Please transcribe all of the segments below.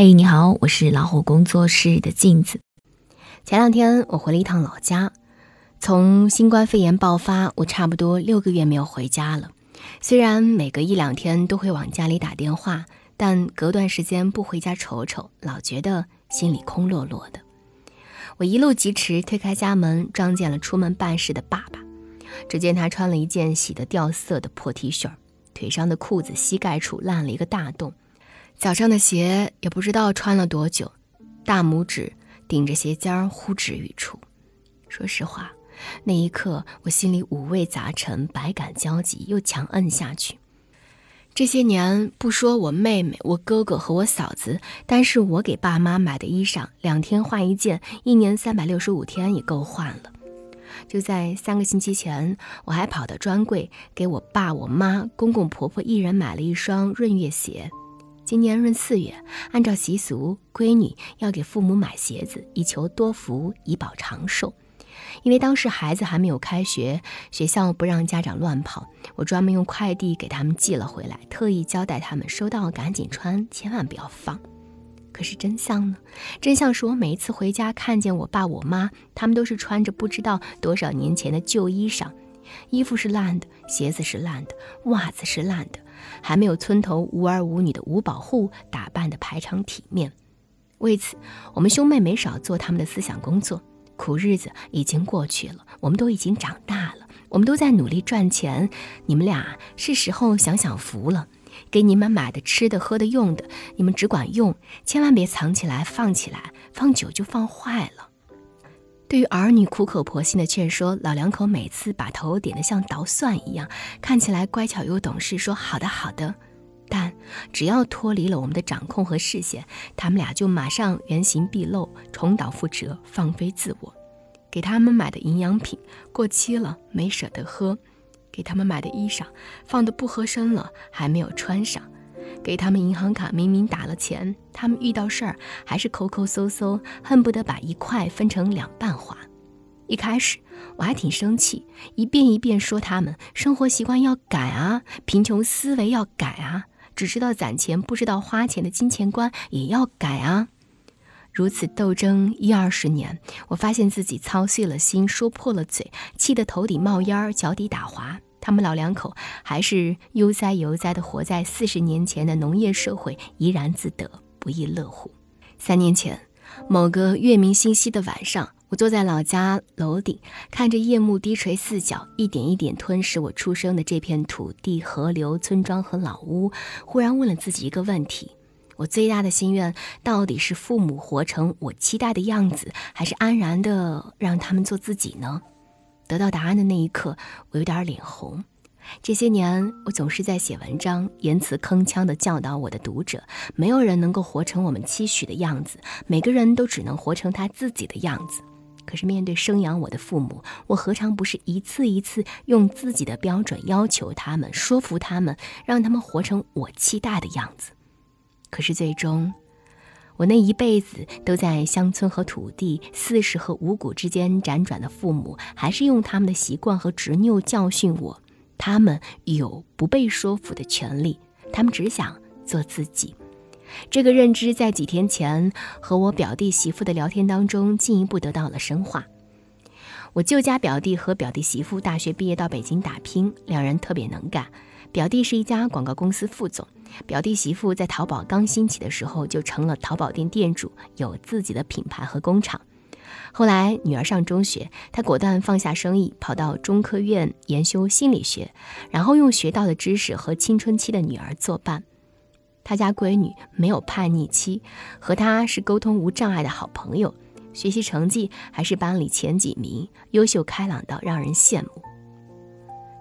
嘿，你好，我是老虎工作室的镜子。前两天我回了一趟老家，从新冠肺炎爆发，我差不多六个月没有回家了。虽然每隔一两天都会往家里打电话，但隔段时间不回家瞅瞅，老觉得心里空落落的。我一路疾驰，推开家门，撞见了出门办事的爸爸。只见他穿了一件洗得掉色的破 T 恤，腿上的裤子膝盖处烂了一个大洞。脚上的鞋也不知道穿了多久，大拇指顶着鞋尖儿呼之欲出。说实话，那一刻我心里五味杂陈，百感交集，又强摁下去。这些年，不说我妹妹、我哥哥和我嫂子，但是我给爸妈买的衣裳，两天换一件，一年三百六十五天也够换了。就在三个星期前，我还跑到专柜给我爸、我妈、公公婆婆一人买了一双闰月鞋。今年闰四月，按照习俗，闺女要给父母买鞋子，以求多福，以保长寿。因为当时孩子还没有开学，学校不让家长乱跑，我专门用快递给他们寄了回来，特意交代他们收到赶紧穿，千万不要放。可是真相呢？真相是我每一次回家看见我爸我妈，他们都是穿着不知道多少年前的旧衣裳，衣服是烂的，鞋子是烂的，袜子是烂的。还没有村头无儿无女的五保户打扮的排场体面，为此，我们兄妹没少做他们的思想工作。苦日子已经过去了，我们都已经长大了，我们都在努力赚钱。你们俩是时候享享福了。给你们买的吃的、喝的、用的，你们只管用，千万别藏起来、放起来，放久就放坏了。对于儿女苦口婆心的劝说，老两口每次把头点得像捣蒜一样，看起来乖巧又懂事，说好的好的。但只要脱离了我们的掌控和视线，他们俩就马上原形毕露，重蹈覆辙，放飞自我。给他们买的营养品过期了，没舍得喝；给他们买的衣裳放得不合身了，还没有穿上。给他们银行卡明明打了钱，他们遇到事儿还是抠抠搜搜，恨不得把一块分成两半花。一开始我还挺生气，一遍一遍说他们生活习惯要改啊，贫穷思维要改啊，只知道攒钱不知道花钱的金钱观也要改啊。如此斗争一二十年，我发现自己操碎了心，说破了嘴，气得头顶冒烟，脚底打滑。他们老两口还是悠哉悠哉地活在四十年前的农业社会，怡然自得，不亦乐乎。三年前，某个月明星稀的晚上，我坐在老家楼顶，看着夜幕低垂四角，一点一点吞噬我出生的这片土地、河流、村庄和老屋，忽然问了自己一个问题：我最大的心愿，到底是父母活成我期待的样子，还是安然的让他们做自己呢？得到答案的那一刻，我有点脸红。这些年，我总是在写文章，言辞铿锵地教导我的读者：没有人能够活成我们期许的样子，每个人都只能活成他自己的样子。可是，面对生养我的父母，我何尝不是一次一次用自己的标准要求他们，说服他们，让他们活成我期待的样子？可是，最终。我那一辈子都在乡村和土地、四十和五谷之间辗转的父母，还是用他们的习惯和执拗教训我。他们有不被说服的权利，他们只想做自己。这个认知在几天前和我表弟媳妇的聊天当中进一步得到了深化。我舅家表弟和表弟媳妇大学毕业到北京打拼，两人特别能干。表弟是一家广告公司副总，表弟媳妇在淘宝刚兴起的时候就成了淘宝店店主，有自己的品牌和工厂。后来女儿上中学，他果断放下生意，跑到中科院研修心理学，然后用学到的知识和青春期的女儿作伴。他家闺女没有叛逆期，和他是沟通无障碍的好朋友，学习成绩还是班里前几名，优秀开朗到让人羡慕。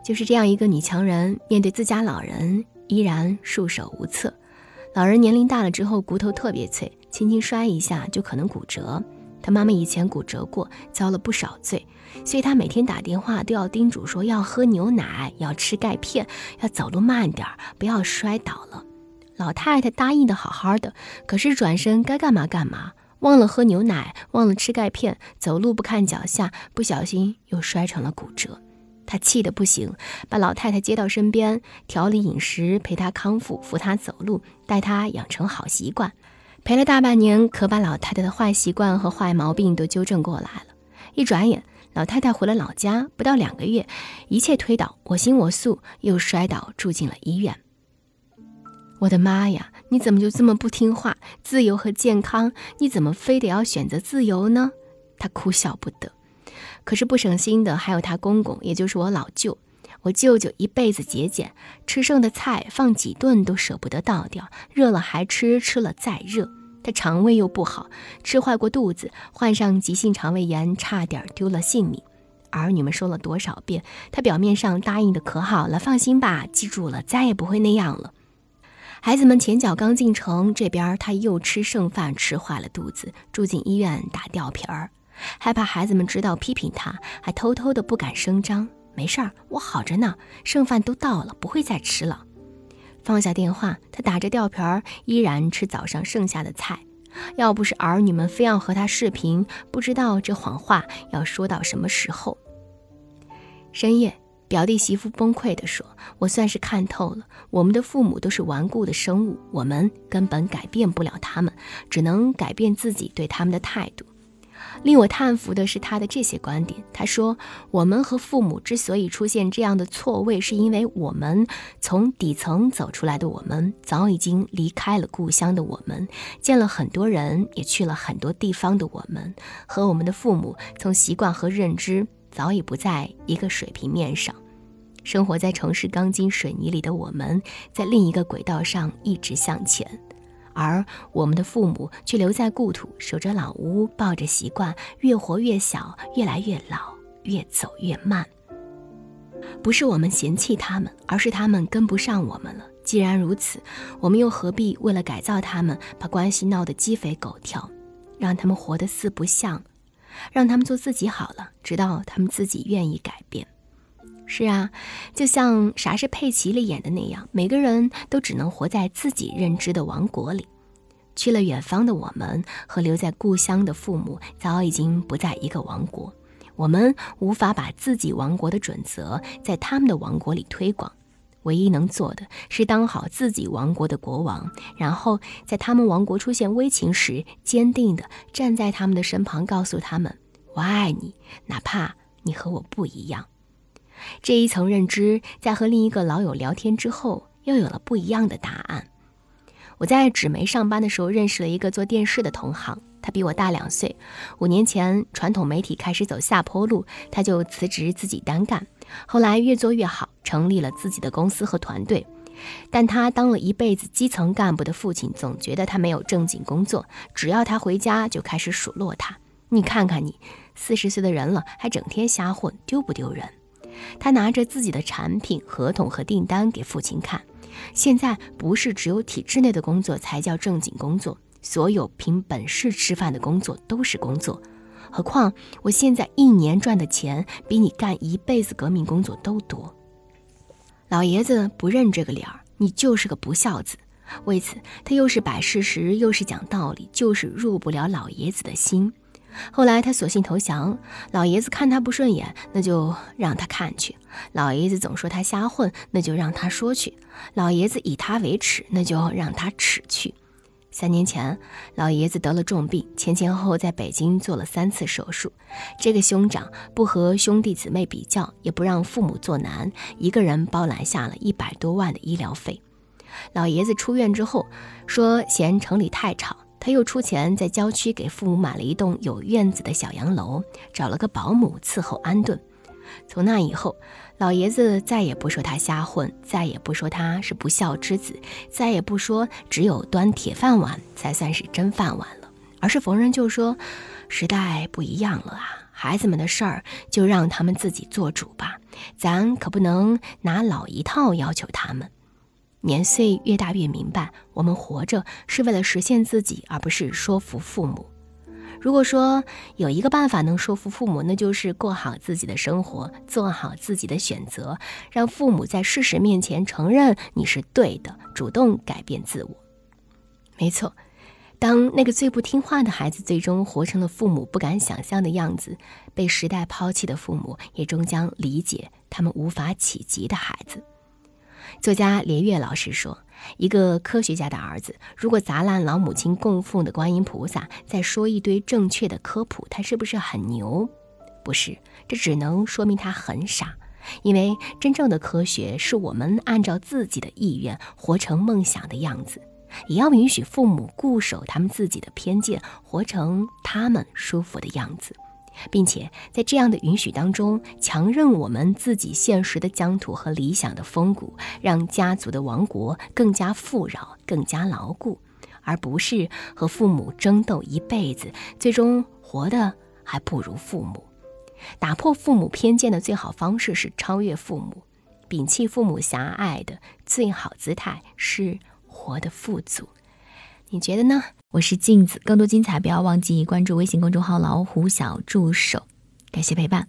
就是这样一个女强人，面对自家老人依然束手无策。老人年龄大了之后，骨头特别脆，轻轻摔一下就可能骨折。她妈妈以前骨折过，遭了不少罪，所以她每天打电话都要叮嘱说要喝牛奶，要吃钙片，要走路慢点儿，不要摔倒了。老太太答应的好好的，可是转身该干嘛干嘛，忘了喝牛奶，忘了吃钙片，走路不看脚下，不小心又摔成了骨折。他气得不行，把老太太接到身边，调理饮食，陪她康复，扶她走路，带她养成好习惯。陪了大半年，可把老太太的坏习惯和坏毛病都纠正过来了。一转眼，老太太回了老家，不到两个月，一切推倒，我行我素，又摔倒住进了医院。我的妈呀！你怎么就这么不听话？自由和健康，你怎么非得要选择自由呢？他哭笑不得。可是不省心的还有他公公，也就是我老舅。我舅舅一辈子节俭，吃剩的菜放几顿都舍不得倒掉，热了还吃，吃了再热。他肠胃又不好，吃坏过肚子，患上急性肠胃炎，差点丢了性命。儿女们说了多少遍，他表面上答应的可好了，放心吧，记住了，再也不会那样了。孩子们前脚刚进城，这边他又吃剩饭，吃坏了肚子，住进医院打吊瓶儿，害怕孩子们知道批评他，还偷偷的不敢声张。没事儿，我好着呢，剩饭都倒了，不会再吃了。放下电话，他打着吊瓶儿，依然吃早上剩下的菜。要不是儿女们非要和他视频，不知道这谎话要说到什么时候。深夜，表弟媳妇崩溃地说：“我算是看透了，我们的父母都是顽固的生物，我们根本改变不了他们，只能改变自己对他们的态度。”令我叹服的是他的这些观点。他说：“我们和父母之所以出现这样的错位，是因为我们从底层走出来的，我们早已经离开了故乡的我们，见了很多人，也去了很多地方的我们，和我们的父母从习惯和认知早已不在一个水平面上。生活在城市钢筋水泥里的我们，在另一个轨道上一直向前。”而我们的父母却留在故土，守着老屋，抱着习惯，越活越小，越来越老，越走越慢。不是我们嫌弃他们，而是他们跟不上我们了。既然如此，我们又何必为了改造他们，把关系闹得鸡飞狗跳，让他们活得四不像，让他们做自己好了，直到他们自己愿意改变。是啊，就像《啥是佩奇》里演的那样，每个人都只能活在自己认知的王国里。去了远方的我们和留在故乡的父母早已经不在一个王国，我们无法把自己王国的准则在他们的王国里推广。唯一能做的是当好自己王国的国王，然后在他们王国出现危情时，坚定地站在他们的身旁，告诉他们：“我爱你，哪怕你和我不一样。”这一层认知，在和另一个老友聊天之后，又有了不一样的答案。我在纸媒上班的时候，认识了一个做电视的同行，他比我大两岁。五年前，传统媒体开始走下坡路，他就辞职自己单干。后来越做越好，成立了自己的公司和团队。但他当了一辈子基层干部的父亲，总觉得他没有正经工作，只要他回家就开始数落他：“你看看你，四十岁的人了，还整天瞎混，丢不丢人？”他拿着自己的产品合同和订单给父亲看。现在不是只有体制内的工作才叫正经工作，所有凭本事吃饭的工作都是工作。何况我现在一年赚的钱比你干一辈子革命工作都多。老爷子不认这个理儿，你就是个不孝子。为此，他又是摆事实，又是讲道理，就是入不了老爷子的心。后来他索性投降，老爷子看他不顺眼，那就让他看去；老爷子总说他瞎混，那就让他说去；老爷子以他为耻，那就让他耻去。三年前，老爷子得了重病，前前后后在北京做了三次手术。这个兄长不和兄弟姊妹比较，也不让父母做难，一个人包揽下了一百多万的医疗费。老爷子出院之后，说嫌城里太吵。他又出钱在郊区给父母买了一栋有院子的小洋楼，找了个保姆伺候安顿。从那以后，老爷子再也不说他瞎混，再也不说他是不孝之子，再也不说只有端铁饭碗才算是真饭碗了，而是逢人就说：“时代不一样了啊，孩子们的事儿就让他们自己做主吧，咱可不能拿老一套要求他们。”年岁越大，越明白，我们活着是为了实现自己，而不是说服父母。如果说有一个办法能说服父母，那就是过好自己的生活，做好自己的选择，让父母在事实面前承认你是对的，主动改变自我。没错，当那个最不听话的孩子最终活成了父母不敢想象的样子，被时代抛弃的父母也终将理解他们无法企及的孩子。作家连岳老师说：“一个科学家的儿子，如果砸烂老母亲供奉的观音菩萨，再说一堆正确的科普，他是不是很牛？不是，这只能说明他很傻。因为真正的科学是我们按照自己的意愿活成梦想的样子，也要允许父母固守他们自己的偏见，活成他们舒服的样子。”并且在这样的允许当中，强韧我们自己现实的疆土和理想的风骨，让家族的王国更加富饶、更加牢固，而不是和父母争斗一辈子，最终活的还不如父母。打破父母偏见的最好方式是超越父母，摒弃父母狭隘的最好姿态是活得富足。你觉得呢？我是镜子，更多精彩不要忘记关注微信公众号“老虎小助手”。感谢陪伴。